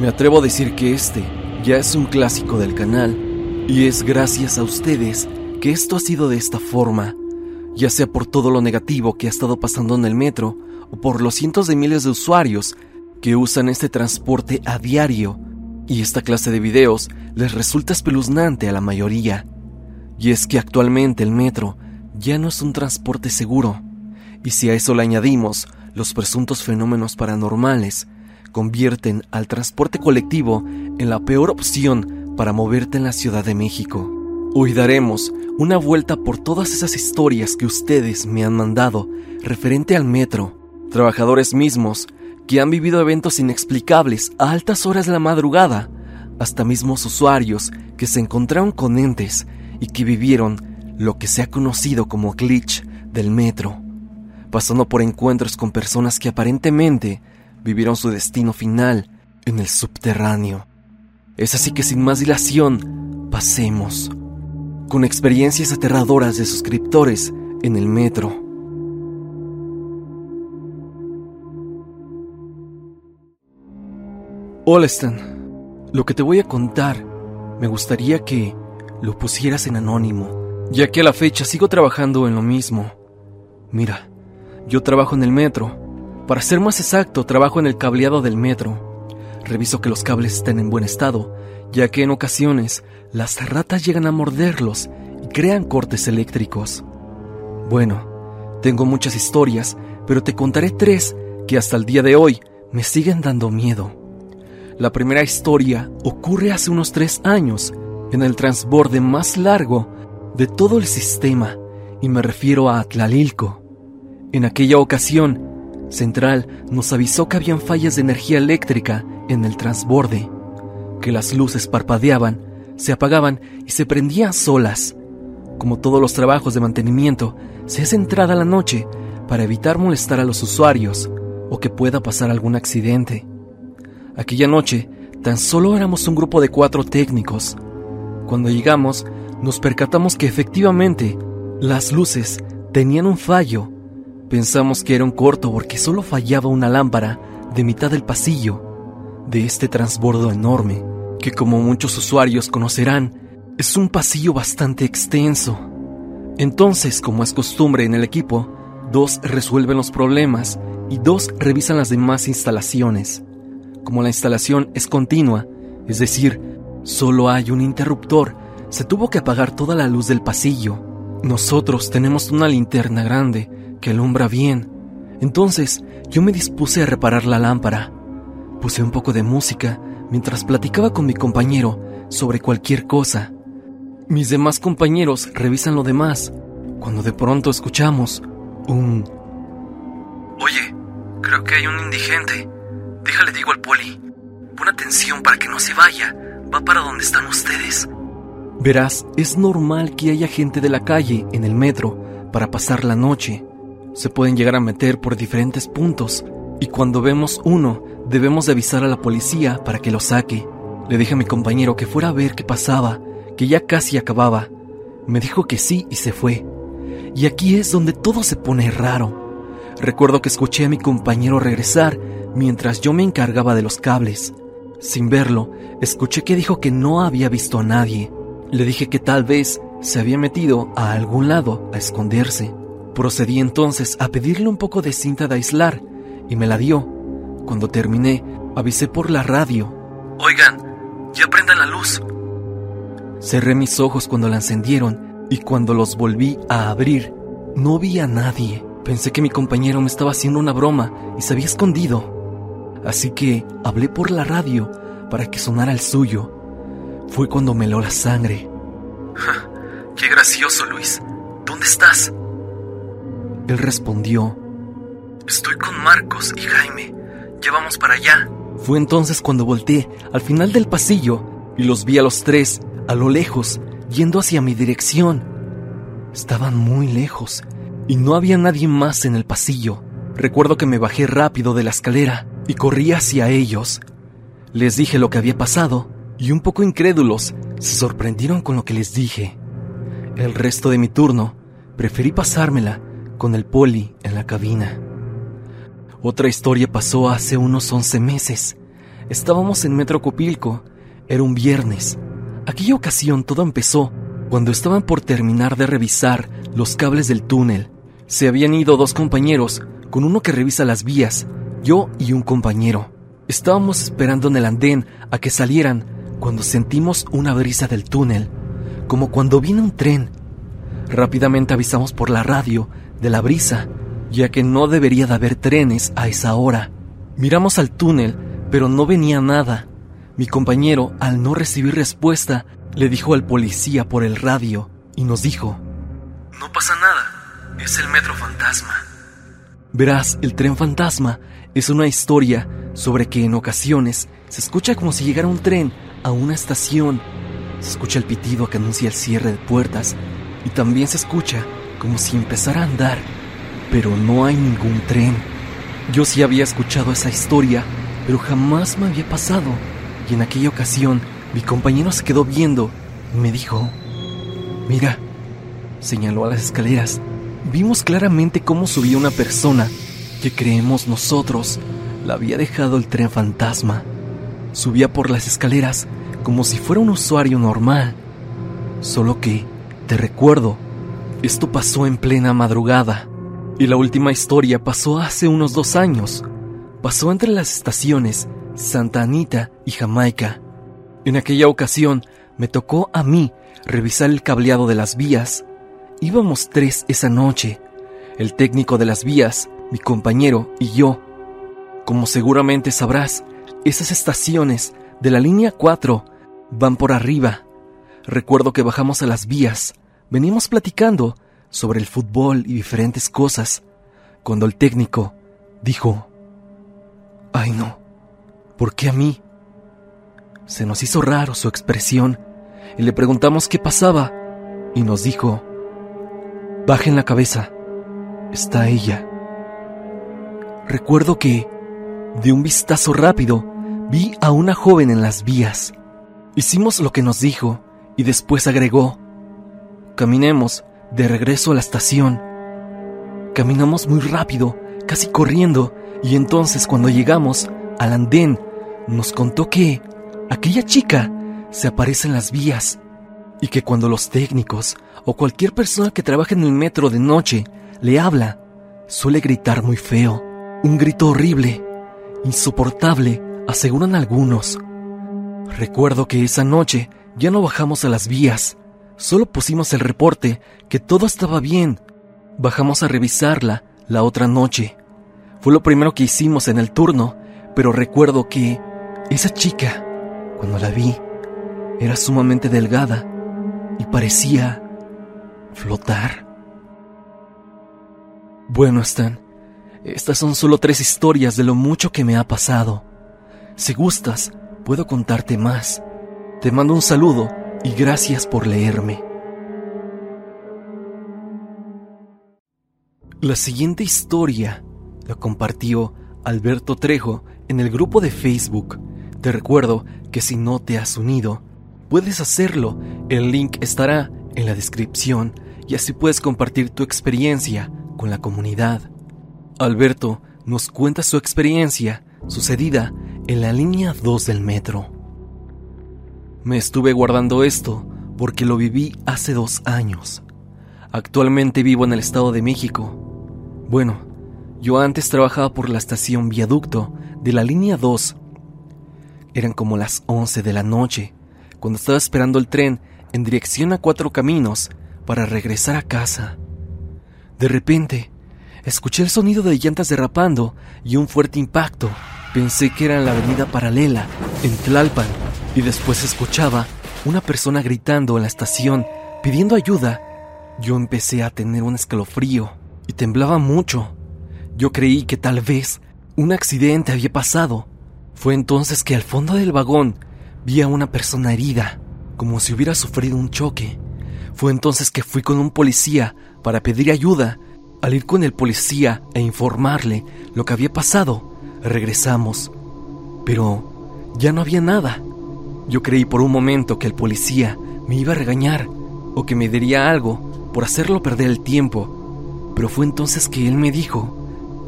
Me atrevo a decir que este ya es un clásico del canal y es gracias a ustedes que esto ha sido de esta forma, ya sea por todo lo negativo que ha estado pasando en el metro o por los cientos de miles de usuarios que usan este transporte a diario. Y esta clase de videos les resulta espeluznante a la mayoría. Y es que actualmente el metro ya no es un transporte seguro. Y si a eso le añadimos los presuntos fenómenos paranormales, convierten al transporte colectivo en la peor opción para moverte en la Ciudad de México. Hoy daremos una vuelta por todas esas historias que ustedes me han mandado referente al metro, trabajadores mismos que han vivido eventos inexplicables a altas horas de la madrugada, hasta mismos usuarios que se encontraron con entes y que vivieron lo que se ha conocido como glitch del metro, pasando por encuentros con personas que aparentemente vivieron su destino final en el subterráneo. Es así que sin más dilación, pasemos con experiencias aterradoras de suscriptores en el metro. Hola Stan, lo que te voy a contar me gustaría que lo pusieras en anónimo, ya que a la fecha sigo trabajando en lo mismo. Mira, yo trabajo en el metro. Para ser más exacto, trabajo en el cableado del metro. Reviso que los cables estén en buen estado, ya que en ocasiones las ratas llegan a morderlos y crean cortes eléctricos. Bueno, tengo muchas historias, pero te contaré tres que hasta el día de hoy me siguen dando miedo. La primera historia ocurre hace unos tres años, en el transborde más largo de todo el sistema, y me refiero a Atlalilco. En aquella ocasión, Central nos avisó que habían fallas de energía eléctrica en el transborde, que las luces parpadeaban, se apagaban y se prendían solas. Como todos los trabajos de mantenimiento, se hace entrada la noche para evitar molestar a los usuarios o que pueda pasar algún accidente. Aquella noche, tan solo éramos un grupo de cuatro técnicos. Cuando llegamos, nos percatamos que efectivamente las luces tenían un fallo Pensamos que era un corto porque solo fallaba una lámpara de mitad del pasillo de este transbordo enorme, que como muchos usuarios conocerán, es un pasillo bastante extenso. Entonces, como es costumbre en el equipo, dos resuelven los problemas y dos revisan las demás instalaciones. Como la instalación es continua, es decir, solo hay un interruptor, se tuvo que apagar toda la luz del pasillo. Nosotros tenemos una linterna grande que alumbra bien. Entonces yo me dispuse a reparar la lámpara. Puse un poco de música mientras platicaba con mi compañero sobre cualquier cosa. Mis demás compañeros revisan lo demás, cuando de pronto escuchamos un... Oye, creo que hay un indigente. Déjale digo al poli. Pon atención para que no se vaya. Va para donde están ustedes. Verás, es normal que haya gente de la calle en el metro para pasar la noche se pueden llegar a meter por diferentes puntos y cuando vemos uno debemos de avisar a la policía para que lo saque. Le dije a mi compañero que fuera a ver qué pasaba, que ya casi acababa. Me dijo que sí y se fue. Y aquí es donde todo se pone raro. Recuerdo que escuché a mi compañero regresar mientras yo me encargaba de los cables. Sin verlo, escuché que dijo que no había visto a nadie. Le dije que tal vez se había metido a algún lado a esconderse. Procedí entonces a pedirle un poco de cinta de aislar y me la dio. Cuando terminé, avisé por la radio. Oigan, ya prendan la luz. Cerré mis ojos cuando la encendieron y cuando los volví a abrir, no vi a nadie. Pensé que mi compañero me estaba haciendo una broma y se había escondido. Así que hablé por la radio para que sonara el suyo. Fue cuando me heló la sangre. ¡Qué gracioso, Luis! ¿Dónde estás? Él respondió, Estoy con Marcos y Jaime. Ya vamos para allá. Fue entonces cuando volteé al final del pasillo y los vi a los tres, a lo lejos, yendo hacia mi dirección. Estaban muy lejos y no había nadie más en el pasillo. Recuerdo que me bajé rápido de la escalera y corrí hacia ellos. Les dije lo que había pasado y un poco incrédulos se sorprendieron con lo que les dije. El resto de mi turno preferí pasármela con el poli en la cabina. Otra historia pasó hace unos 11 meses. Estábamos en Metro Copilco. Era un viernes. Aquella ocasión todo empezó cuando estaban por terminar de revisar los cables del túnel. Se habían ido dos compañeros, con uno que revisa las vías, yo y un compañero. Estábamos esperando en el andén a que salieran cuando sentimos una brisa del túnel, como cuando viene un tren. Rápidamente avisamos por la radio de la brisa, ya que no debería de haber trenes a esa hora. Miramos al túnel, pero no venía nada. Mi compañero, al no recibir respuesta, le dijo al policía por el radio y nos dijo, No pasa nada, es el metro fantasma. Verás, el tren fantasma es una historia sobre que en ocasiones se escucha como si llegara un tren a una estación. Se escucha el pitido que anuncia el cierre de puertas y también se escucha como si empezara a andar, pero no hay ningún tren. Yo sí había escuchado esa historia, pero jamás me había pasado. Y en aquella ocasión mi compañero se quedó viendo y me dijo, mira, señaló a las escaleras. Vimos claramente cómo subía una persona que creemos nosotros la había dejado el tren fantasma. Subía por las escaleras como si fuera un usuario normal. Solo que, te recuerdo, esto pasó en plena madrugada. Y la última historia pasó hace unos dos años. Pasó entre las estaciones Santa Anita y Jamaica. En aquella ocasión me tocó a mí revisar el cableado de las vías. Íbamos tres esa noche, el técnico de las vías, mi compañero y yo. Como seguramente sabrás, esas estaciones de la línea 4 van por arriba. Recuerdo que bajamos a las vías, venimos platicando sobre el fútbol y diferentes cosas, cuando el técnico dijo, Ay no, ¿por qué a mí? Se nos hizo raro su expresión y le preguntamos qué pasaba y nos dijo, bajen la cabeza, está ella. Recuerdo que, de un vistazo rápido, vi a una joven en las vías. Hicimos lo que nos dijo y después agregó, caminemos de regreso a la estación. Caminamos muy rápido, casi corriendo, y entonces cuando llegamos al andén, nos contó que aquella chica se aparece en las vías y que cuando los técnicos o cualquier persona que trabaja en el metro de noche le habla, suele gritar muy feo, un grito horrible, insoportable, aseguran algunos. Recuerdo que esa noche ya no bajamos a las vías, solo pusimos el reporte que todo estaba bien. Bajamos a revisarla la otra noche. Fue lo primero que hicimos en el turno, pero recuerdo que esa chica cuando la vi, era sumamente delgada y parecía flotar. Bueno, Stan, estas son solo tres historias de lo mucho que me ha pasado. Si gustas, puedo contarte más. Te mando un saludo y gracias por leerme. La siguiente historia la compartió Alberto Trejo en el grupo de Facebook te recuerdo que si no te has unido, puedes hacerlo. El link estará en la descripción y así puedes compartir tu experiencia con la comunidad. Alberto nos cuenta su experiencia sucedida en la línea 2 del metro. Me estuve guardando esto porque lo viví hace dos años. Actualmente vivo en el Estado de México. Bueno, yo antes trabajaba por la estación Viaducto de la línea 2 eran como las 11 de la noche, cuando estaba esperando el tren en dirección a Cuatro Caminos para regresar a casa. De repente, escuché el sonido de llantas derrapando y un fuerte impacto. Pensé que era en la avenida paralela, en Tlalpan, y después escuchaba una persona gritando en la estación, pidiendo ayuda. Yo empecé a tener un escalofrío y temblaba mucho. Yo creí que tal vez un accidente había pasado fue entonces que al fondo del vagón vi a una persona herida, como si hubiera sufrido un choque. Fue entonces que fui con un policía para pedir ayuda. Al ir con el policía e informarle lo que había pasado, regresamos. Pero ya no había nada. Yo creí por un momento que el policía me iba a regañar o que me diría algo por hacerlo perder el tiempo. Pero fue entonces que él me dijo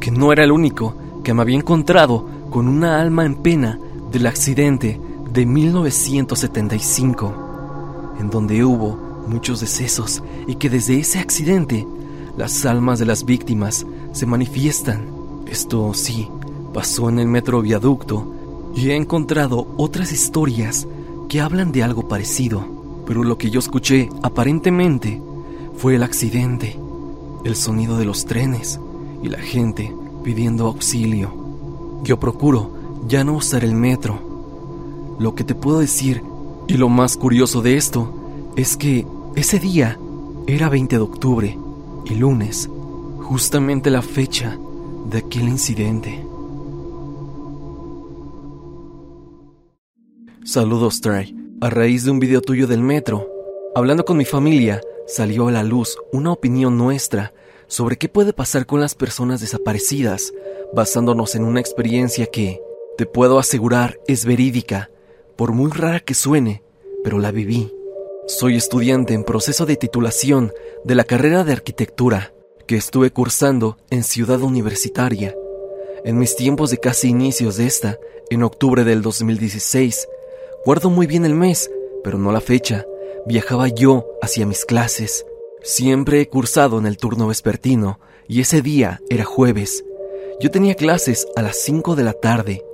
que no era el único que me había encontrado con una alma en pena del accidente de 1975, en donde hubo muchos decesos y que desde ese accidente las almas de las víctimas se manifiestan. Esto sí, pasó en el metro viaducto y he encontrado otras historias que hablan de algo parecido, pero lo que yo escuché aparentemente fue el accidente, el sonido de los trenes y la gente pidiendo auxilio. Yo procuro ya no usar el metro. Lo que te puedo decir, y lo más curioso de esto, es que ese día era 20 de octubre y lunes, justamente la fecha de aquel incidente. Saludos, Trey. A raíz de un video tuyo del metro, hablando con mi familia, salió a la luz una opinión nuestra sobre qué puede pasar con las personas desaparecidas, basándonos en una experiencia que, te puedo asegurar, es verídica, por muy rara que suene, pero la viví. Soy estudiante en proceso de titulación de la carrera de arquitectura que estuve cursando en Ciudad Universitaria. En mis tiempos de casi inicios de esta, en octubre del 2016, Guardo muy bien el mes, pero no la fecha. Viajaba yo hacia mis clases. Siempre he cursado en el turno vespertino y ese día era jueves. Yo tenía clases a las 5 de la tarde.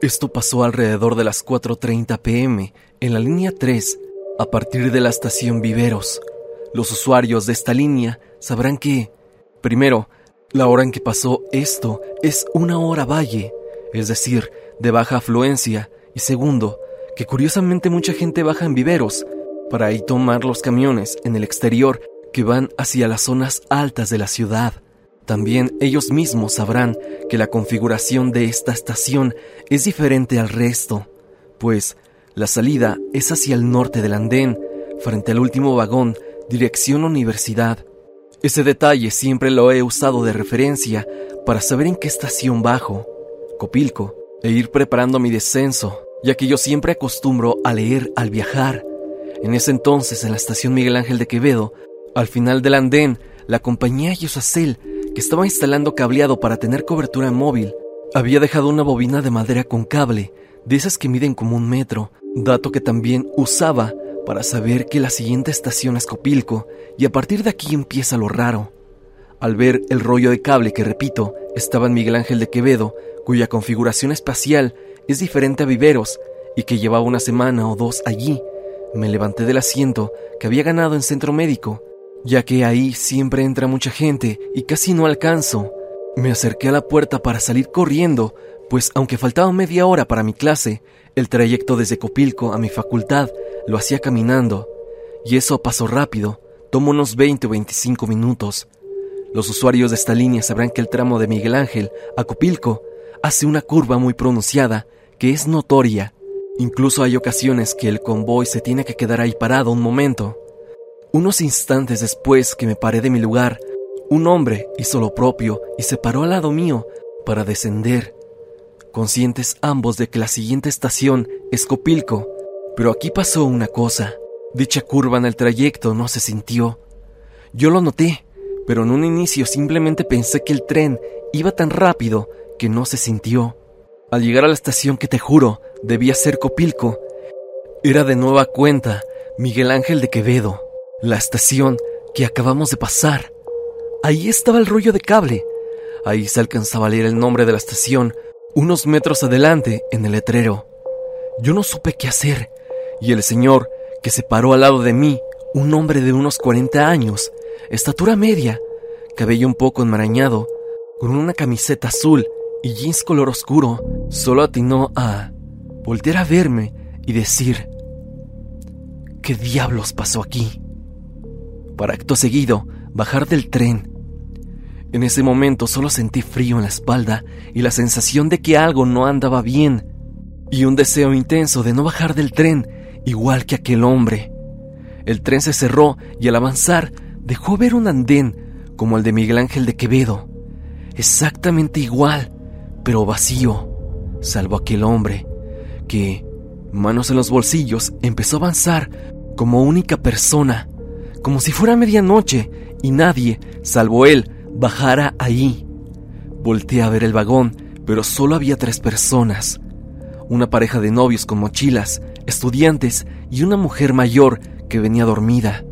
Esto pasó alrededor de las 4.30 pm en la línea 3, a partir de la estación Viveros. Los usuarios de esta línea sabrán que, primero, la hora en que pasó esto es una hora valle, es decir, de baja afluencia, y segundo, que curiosamente mucha gente baja en viveros para ahí tomar los camiones en el exterior que van hacia las zonas altas de la ciudad. También ellos mismos sabrán que la configuración de esta estación es diferente al resto, pues la salida es hacia el norte del andén, frente al último vagón, dirección universidad. Ese detalle siempre lo he usado de referencia para saber en qué estación bajo, Copilco, e ir preparando mi descenso ya que yo siempre acostumbro a leer al viajar. En ese entonces, en la estación Miguel Ángel de Quevedo, al final del andén, la compañía Yosacel, que estaba instalando cableado para tener cobertura móvil, había dejado una bobina de madera con cable, de esas que miden como un metro, dato que también usaba para saber que la siguiente estación es Copilco, y a partir de aquí empieza lo raro. Al ver el rollo de cable que, repito, estaba en Miguel Ángel de Quevedo, cuya configuración espacial es diferente a Viveros y que llevaba una semana o dos allí. Me levanté del asiento que había ganado en centro médico, ya que ahí siempre entra mucha gente y casi no alcanzo. Me acerqué a la puerta para salir corriendo, pues aunque faltaba media hora para mi clase, el trayecto desde Copilco a mi facultad lo hacía caminando, y eso pasó rápido, tomó unos 20 o 25 minutos. Los usuarios de esta línea sabrán que el tramo de Miguel Ángel a Copilco hace una curva muy pronunciada que es notoria. Incluso hay ocasiones que el convoy se tiene que quedar ahí parado un momento. Unos instantes después que me paré de mi lugar, un hombre hizo lo propio y se paró al lado mío para descender, conscientes ambos de que la siguiente estación es Copilco. Pero aquí pasó una cosa. Dicha curva en el trayecto no se sintió. Yo lo noté, pero en un inicio simplemente pensé que el tren iba tan rápido que no se sintió. Al llegar a la estación que te juro debía ser Copilco, era de nueva cuenta Miguel Ángel de Quevedo, la estación que acabamos de pasar. Ahí estaba el rollo de cable. Ahí se alcanzaba a leer el nombre de la estación unos metros adelante en el letrero. Yo no supe qué hacer, y el señor que se paró al lado de mí, un hombre de unos 40 años, estatura media, cabello un poco enmarañado, con una camiseta azul y jeans color oscuro, solo atinó a voltear a verme y decir, ¿qué diablos pasó aquí? Para acto seguido, bajar del tren. En ese momento solo sentí frío en la espalda y la sensación de que algo no andaba bien, y un deseo intenso de no bajar del tren, igual que aquel hombre. El tren se cerró y al avanzar dejó ver un andén como el de Miguel Ángel de Quevedo, exactamente igual, pero vacío, salvo aquel hombre que, manos en los bolsillos, empezó a avanzar como única persona, como si fuera medianoche y nadie, salvo él, bajara ahí. Volté a ver el vagón, pero solo había tres personas. una pareja de novios con mochilas, estudiantes y una mujer mayor que venía dormida.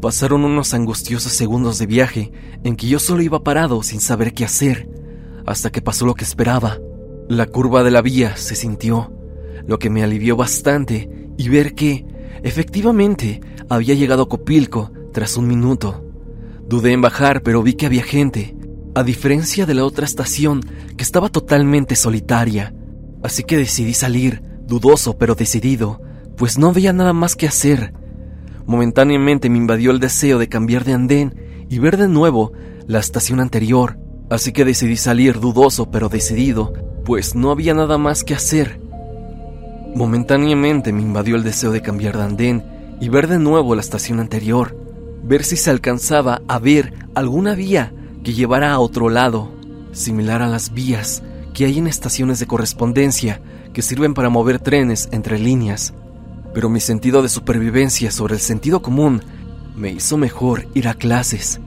Pasaron unos angustiosos segundos de viaje en que yo solo iba parado sin saber qué hacer, hasta que pasó lo que esperaba. La curva de la vía se sintió, lo que me alivió bastante y ver que, efectivamente, había llegado a Copilco tras un minuto. Dudé en bajar, pero vi que había gente, a diferencia de la otra estación que estaba totalmente solitaria. Así que decidí salir, dudoso pero decidido, pues no había nada más que hacer. Momentáneamente me invadió el deseo de cambiar de andén y ver de nuevo la estación anterior, así que decidí salir dudoso pero decidido, pues no había nada más que hacer. Momentáneamente me invadió el deseo de cambiar de andén y ver de nuevo la estación anterior, ver si se alcanzaba a ver alguna vía que llevara a otro lado, similar a las vías que hay en estaciones de correspondencia que sirven para mover trenes entre líneas. Pero mi sentido de supervivencia sobre el sentido común me hizo mejor ir a clases.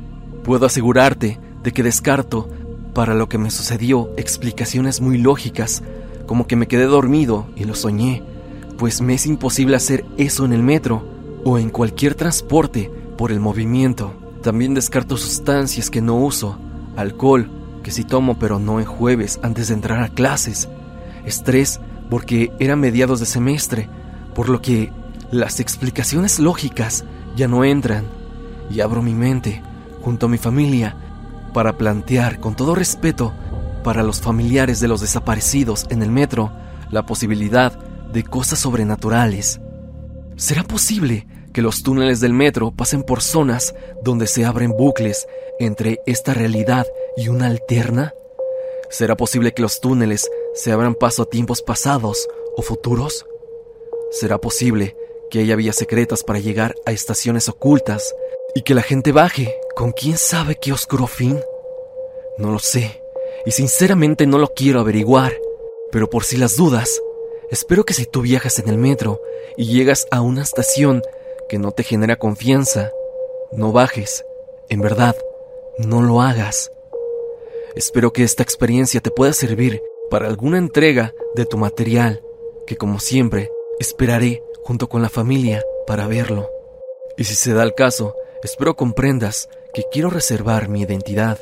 Puedo asegurarte de que descarto para lo que me sucedió explicaciones muy lógicas, como que me quedé dormido y lo soñé, pues me es imposible hacer eso en el metro o en cualquier transporte por el movimiento. También descarto sustancias que no uso, alcohol, que sí tomo pero no en jueves antes de entrar a clases, estrés porque era mediados de semestre, por lo que las explicaciones lógicas ya no entran, y abro mi mente, junto a mi familia, para plantear con todo respeto para los familiares de los desaparecidos en el metro la posibilidad de cosas sobrenaturales. ¿Será posible que los túneles del metro pasen por zonas donde se abren bucles entre esta realidad y una alterna? ¿Será posible que los túneles se abran paso a tiempos pasados o futuros? ¿Será posible que haya vías secretas para llegar a estaciones ocultas y que la gente baje con quién sabe qué oscuro fin? No lo sé, y sinceramente no lo quiero averiguar, pero por si las dudas, espero que si tú viajas en el metro y llegas a una estación que no te genera confianza, no bajes, en verdad, no lo hagas. Espero que esta experiencia te pueda servir para alguna entrega de tu material, que como siempre esperaré junto con la familia para verlo. Y si se da el caso, espero comprendas que quiero reservar mi identidad.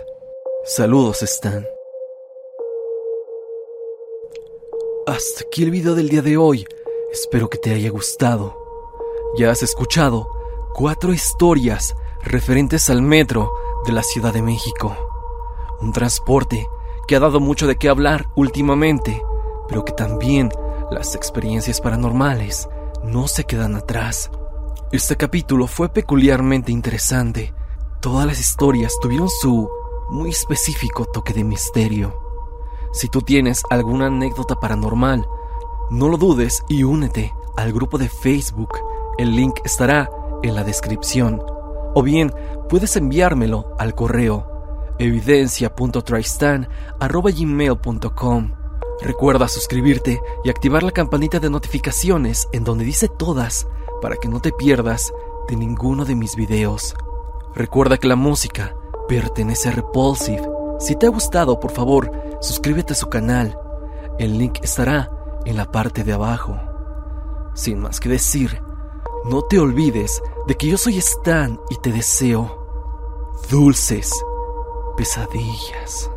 Saludos, Stan. Hasta aquí el video del día de hoy. Espero que te haya gustado. Ya has escuchado cuatro historias referentes al metro de la Ciudad de México. Un transporte que ha dado mucho de qué hablar últimamente, pero que también las experiencias paranormales no se quedan atrás. Este capítulo fue peculiarmente interesante. Todas las historias tuvieron su muy específico toque de misterio. Si tú tienes alguna anécdota paranormal, no lo dudes y únete al grupo de Facebook. El link estará en la descripción. O bien puedes enviármelo al correo evidencia.tristan.gmail.com Recuerda suscribirte y activar la campanita de notificaciones en donde dice todas para que no te pierdas de ninguno de mis videos. Recuerda que la música pertenece a Repulsive. Si te ha gustado, por favor, suscríbete a su canal. El link estará en la parte de abajo. Sin más que decir, no te olvides de que yo soy Stan y te deseo dulces pesadillas.